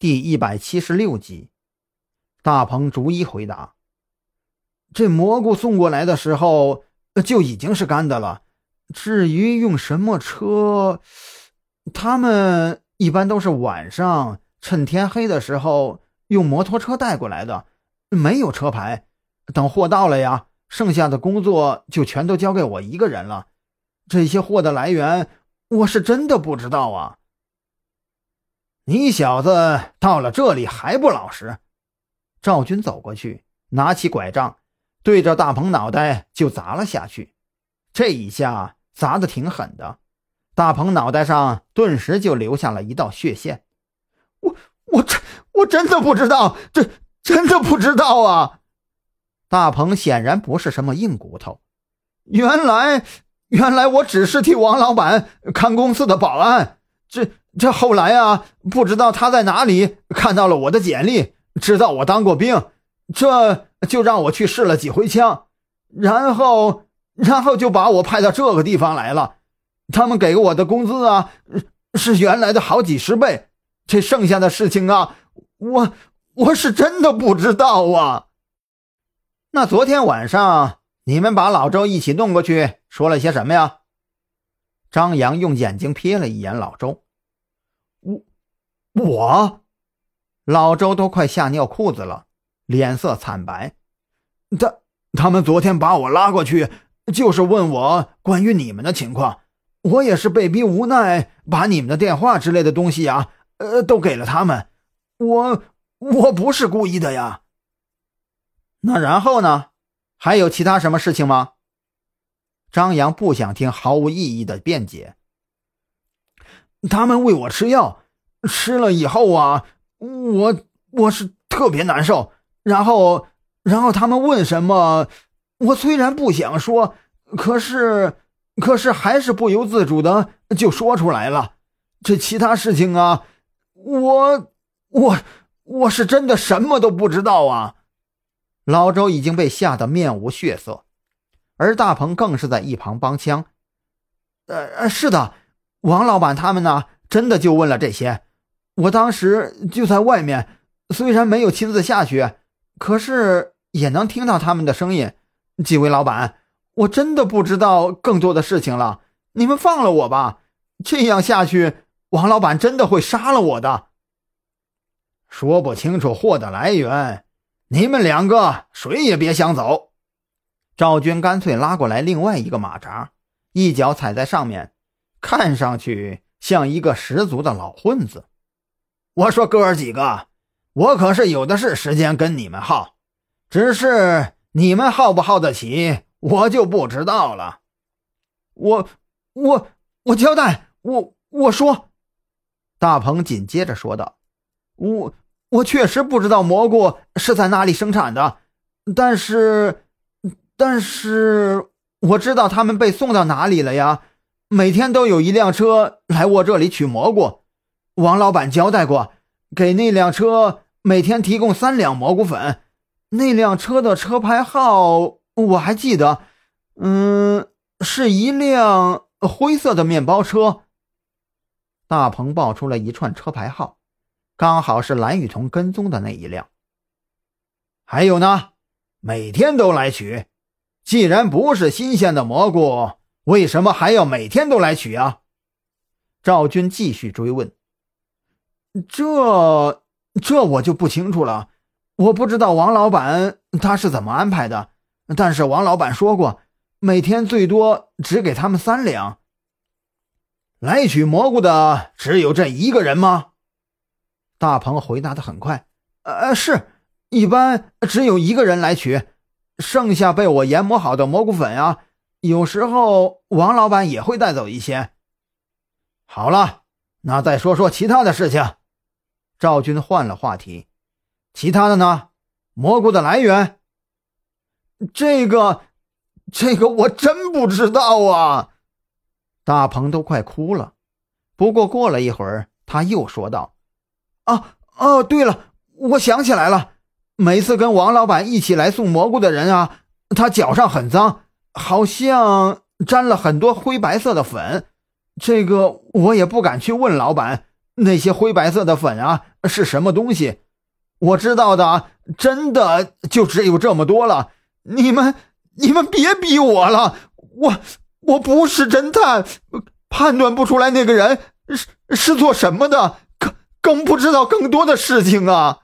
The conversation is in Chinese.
第一百七十六集，大鹏逐一回答：“这蘑菇送过来的时候就已经是干的了。至于用什么车，他们一般都是晚上趁天黑的时候用摩托车带过来的，没有车牌。等货到了呀，剩下的工作就全都交给我一个人了。这些货的来源，我是真的不知道啊。”你小子到了这里还不老实！赵军走过去，拿起拐杖，对着大鹏脑袋就砸了下去。这一下砸的挺狠的，大鹏脑袋上顿时就留下了一道血线。我我真我真的不知道，这真的不知道啊！大鹏显然不是什么硬骨头，原来原来我只是替王老板看公司的保安，这。这后来啊，不知道他在哪里看到了我的简历，知道我当过兵，这就让我去试了几回枪，然后，然后就把我派到这个地方来了。他们给我的工资啊，是原来的好几十倍。这剩下的事情啊，我我是真的不知道啊。那昨天晚上你们把老周一起弄过去，说了些什么呀？张扬用眼睛瞥了一眼老周。我我，老周都快吓尿裤子了，脸色惨白。他他们昨天把我拉过去，就是问我关于你们的情况。我也是被逼无奈，把你们的电话之类的东西呀，呃，都给了他们。我我不是故意的呀。那然后呢？还有其他什么事情吗？张扬不想听毫无意义的辩解。他们喂我吃药，吃了以后啊，我我是特别难受。然后，然后他们问什么，我虽然不想说，可是，可是还是不由自主的就说出来了。这其他事情啊，我我我是真的什么都不知道啊！老周已经被吓得面无血色，而大鹏更是在一旁帮腔：“呃，是的。”王老板他们呢？真的就问了这些。我当时就在外面，虽然没有亲自下去，可是也能听到他们的声音。几位老板，我真的不知道更多的事情了。你们放了我吧，这样下去，王老板真的会杀了我的。说不清楚货的来源，你们两个谁也别想走。赵军干脆拉过来另外一个马扎，一脚踩在上面。看上去像一个十足的老混子。我说哥儿几个，我可是有的是时间跟你们耗，只是你们耗不耗得起，我就不知道了。我我我交代，我我说。大鹏紧接着说道：“我我确实不知道蘑菇是在哪里生产的，但是但是我知道他们被送到哪里了呀。”每天都有一辆车来我这里取蘑菇，王老板交代过，给那辆车每天提供三两蘑菇粉。那辆车的车牌号我还记得，嗯，是一辆灰色的面包车。大鹏报出了一串车牌号，刚好是蓝雨桐跟踪的那一辆。还有呢，每天都来取，既然不是新鲜的蘑菇。为什么还要每天都来取啊？赵军继续追问。这这我就不清楚了，我不知道王老板他是怎么安排的。但是王老板说过，每天最多只给他们三两。来取蘑菇的只有这一个人吗？大鹏回答的很快。呃，是一般只有一个人来取，剩下被我研磨好的蘑菇粉啊。有时候王老板也会带走一些。好了，那再说说其他的事情。赵军换了话题，其他的呢？蘑菇的来源？这个，这个我真不知道啊！大鹏都快哭了。不过过了一会儿，他又说道：“啊，哦，对了，我想起来了，每次跟王老板一起来送蘑菇的人啊，他脚上很脏。”好像沾了很多灰白色的粉，这个我也不敢去问老板，那些灰白色的粉啊是什么东西？我知道的真的就只有这么多了。你们，你们别逼我了，我我不是侦探，判断不出来那个人是是做什么的，更更不知道更多的事情啊。